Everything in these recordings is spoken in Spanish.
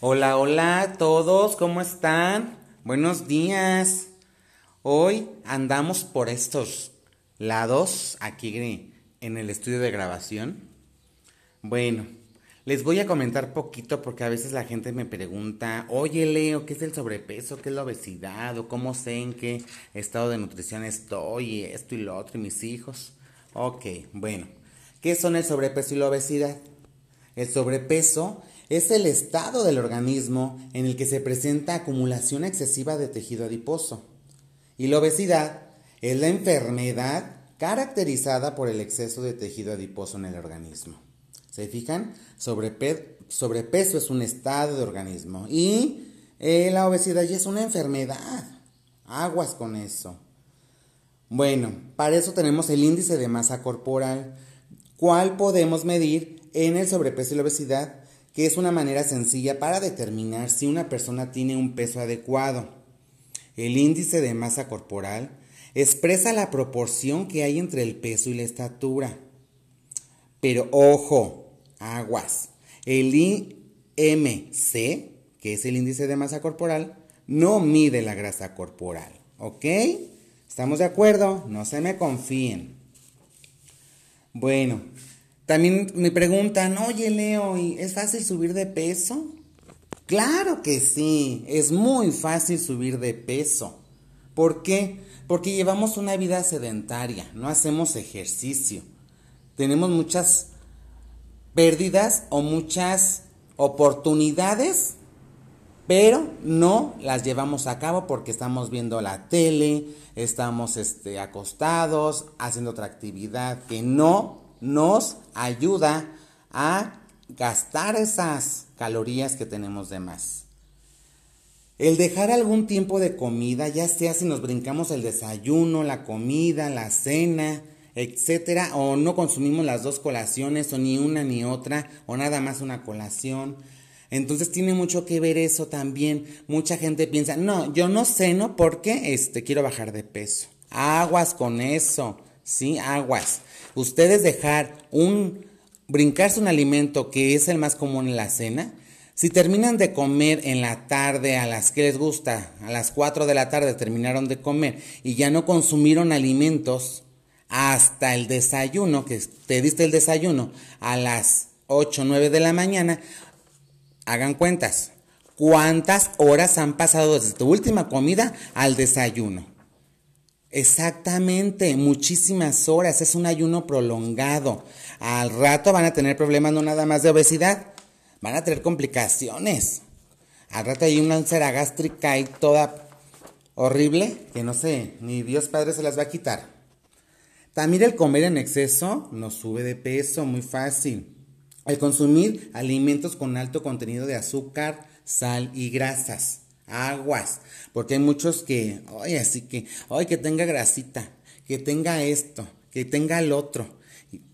Hola, hola a todos, ¿cómo están? Buenos días. Hoy andamos por estos lados aquí en el estudio de grabación. Bueno, les voy a comentar poquito porque a veces la gente me pregunta, oye Leo, ¿qué es el sobrepeso? ¿Qué es la obesidad? ¿O cómo sé en qué estado de nutrición estoy? Y esto y lo otro y mis hijos. Ok, bueno, ¿qué son el sobrepeso y la obesidad? El sobrepeso es el estado del organismo en el que se presenta acumulación excesiva de tejido adiposo. Y la obesidad es la enfermedad caracterizada por el exceso de tejido adiposo en el organismo. ¿Se fijan? sobrepeso es un estado de organismo y eh, la obesidad ya es una enfermedad. Aguas con eso. Bueno, para eso tenemos el índice de masa corporal, cual podemos medir en el sobrepeso y la obesidad que es una manera sencilla para determinar si una persona tiene un peso adecuado. El índice de masa corporal expresa la proporción que hay entre el peso y la estatura. Pero ojo, aguas. El IMC, que es el índice de masa corporal, no mide la grasa corporal. ¿Ok? ¿Estamos de acuerdo? No se me confíen. Bueno, también me preguntan, oye Leo, ¿es fácil subir de peso? Claro que sí, es muy fácil subir de peso. ¿Por qué? Porque llevamos una vida sedentaria, no hacemos ejercicio. Tenemos muchas pérdidas o muchas oportunidades, pero no las llevamos a cabo porque estamos viendo la tele, estamos este, acostados, haciendo otra actividad que no nos ayuda a gastar esas calorías que tenemos de más. El dejar algún tiempo de comida, ya sea si nos brincamos el desayuno, la comida, la cena, etcétera, o no consumimos las dos colaciones, o ni una ni otra, o nada más una colación. Entonces tiene mucho que ver eso también. Mucha gente piensa, no, yo no ceno porque este, quiero bajar de peso. Aguas con eso, sí, aguas ustedes dejar un, brincarse un alimento que es el más común en la cena, si terminan de comer en la tarde a las que les gusta, a las 4 de la tarde terminaron de comer y ya no consumieron alimentos hasta el desayuno, que te diste el desayuno a las 8 o 9 de la mañana, hagan cuentas. ¿Cuántas horas han pasado desde tu última comida al desayuno? Exactamente, muchísimas horas, es un ayuno prolongado. Al rato van a tener problemas no nada más de obesidad, van a tener complicaciones. Al rato hay una úlcera gástrica y toda horrible que no sé, ni Dios Padre se las va a quitar. También el comer en exceso nos sube de peso muy fácil. El consumir alimentos con alto contenido de azúcar, sal y grasas aguas, porque hay muchos que, oye, así que, oye, que tenga grasita, que tenga esto, que tenga el otro.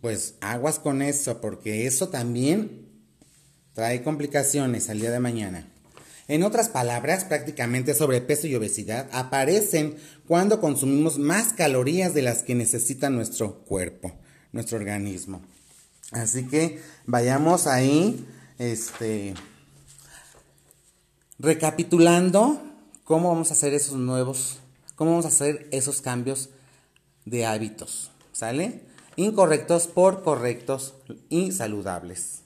Pues aguas con eso, porque eso también trae complicaciones al día de mañana. En otras palabras, prácticamente sobrepeso y obesidad aparecen cuando consumimos más calorías de las que necesita nuestro cuerpo, nuestro organismo. Así que vayamos ahí, este, Recapitulando, ¿cómo vamos a hacer esos nuevos, cómo vamos a hacer esos cambios de hábitos? ¿Sale? Incorrectos por correctos y saludables.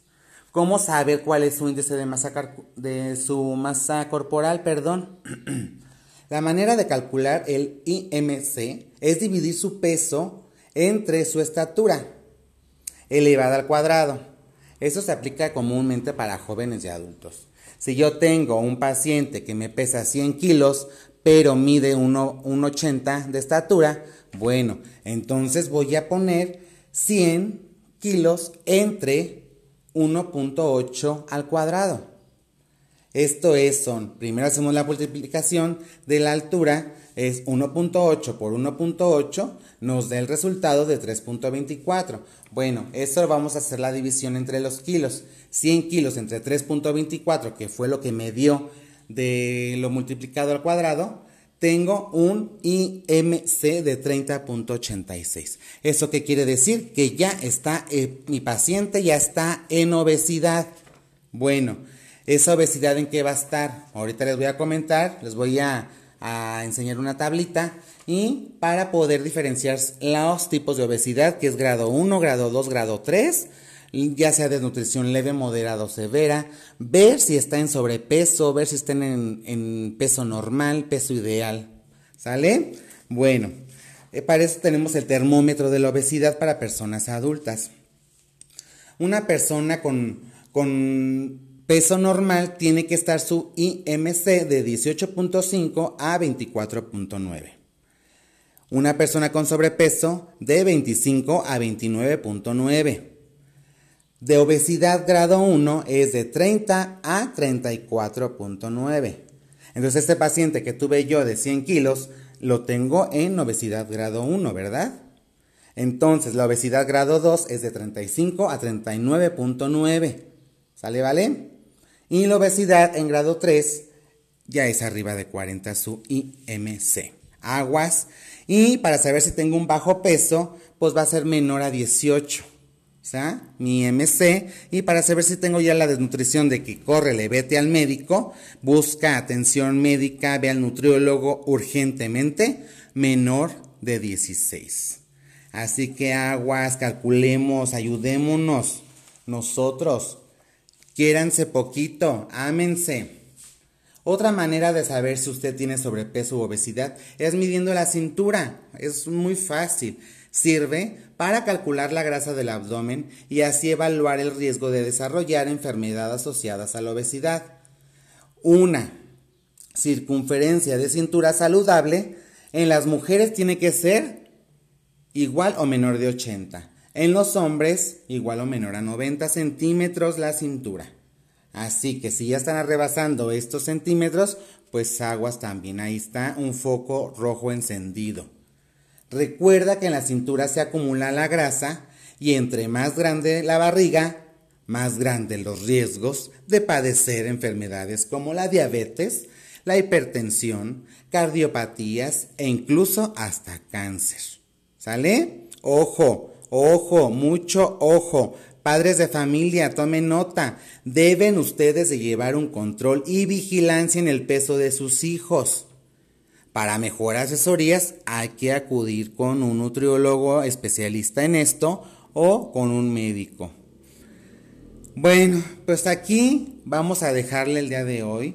¿Cómo saber cuál es su índice de masa, de su masa corporal? Perdón. La manera de calcular el IMC es dividir su peso entre su estatura elevada al cuadrado. Eso se aplica comúnmente para jóvenes y adultos. Si yo tengo un paciente que me pesa 100 kilos, pero mide 1,80 de estatura, bueno, entonces voy a poner 100 kilos entre 1.8 al cuadrado. Esto es, son, primero hacemos la multiplicación de la altura, es 1.8 por 1.8, nos da el resultado de 3.24. Bueno, eso vamos a hacer la división entre los kilos. 100 kilos entre 3.24, que fue lo que me dio de lo multiplicado al cuadrado, tengo un IMC de 30.86. ¿Eso qué quiere decir? Que ya está, eh, mi paciente ya está en obesidad. Bueno, ¿Esa obesidad en qué va a estar? Ahorita les voy a comentar, les voy a, a enseñar una tablita y para poder diferenciar los tipos de obesidad, que es grado 1, grado 2, grado 3, ya sea desnutrición leve, moderada o severa, ver si está en sobrepeso, ver si está en, en peso normal, peso ideal. ¿Sale? Bueno, eh, para eso tenemos el termómetro de la obesidad para personas adultas. Una persona con, con peso normal tiene que estar su IMC de 18.5 a 24.9. Una persona con sobrepeso de 25 a 29.9. De obesidad grado 1 es de 30 a 34.9. Entonces este paciente que tuve yo de 100 kilos lo tengo en obesidad grado 1, ¿verdad? Entonces la obesidad grado 2 es de 35 a 39.9. ¿Sale, vale? Y la obesidad en grado 3 ya es arriba de 40 su IMC. Aguas. Y para saber si tengo un bajo peso, pues va a ser menor a 18. O sea, mi IMC. Y para saber si tengo ya la desnutrición de que corre, le vete al médico, busca atención médica, ve al nutriólogo urgentemente, menor de 16. Así que aguas, calculemos, ayudémonos nosotros Quiéranse poquito, ámense. Otra manera de saber si usted tiene sobrepeso u obesidad es midiendo la cintura. Es muy fácil. Sirve para calcular la grasa del abdomen y así evaluar el riesgo de desarrollar enfermedades asociadas a la obesidad. Una circunferencia de cintura saludable en las mujeres tiene que ser igual o menor de 80 en los hombres, igual o menor a 90 centímetros la cintura. Así que si ya están rebasando estos centímetros, pues aguas también. Ahí está un foco rojo encendido. Recuerda que en la cintura se acumula la grasa y entre más grande la barriga, más grandes los riesgos de padecer enfermedades como la diabetes, la hipertensión, cardiopatías e incluso hasta cáncer. ¿Sale? Ojo, Ojo, mucho ojo. Padres de familia, tomen nota. Deben ustedes de llevar un control y vigilancia en el peso de sus hijos. Para mejor asesorías hay que acudir con un nutriólogo especialista en esto o con un médico. Bueno, pues aquí vamos a dejarle el día de hoy.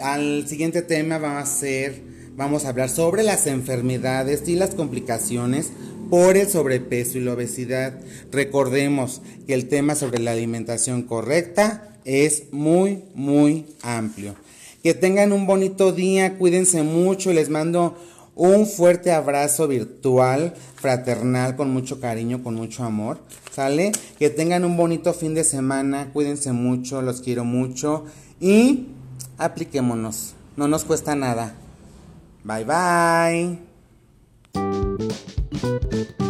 Al siguiente tema va a ser, vamos a hablar sobre las enfermedades y las complicaciones por el sobrepeso y la obesidad. Recordemos que el tema sobre la alimentación correcta es muy, muy amplio. Que tengan un bonito día, cuídense mucho, les mando un fuerte abrazo virtual, fraternal, con mucho cariño, con mucho amor. ¿Sale? Que tengan un bonito fin de semana, cuídense mucho, los quiero mucho y apliquémonos. No nos cuesta nada. Bye bye. Thank you.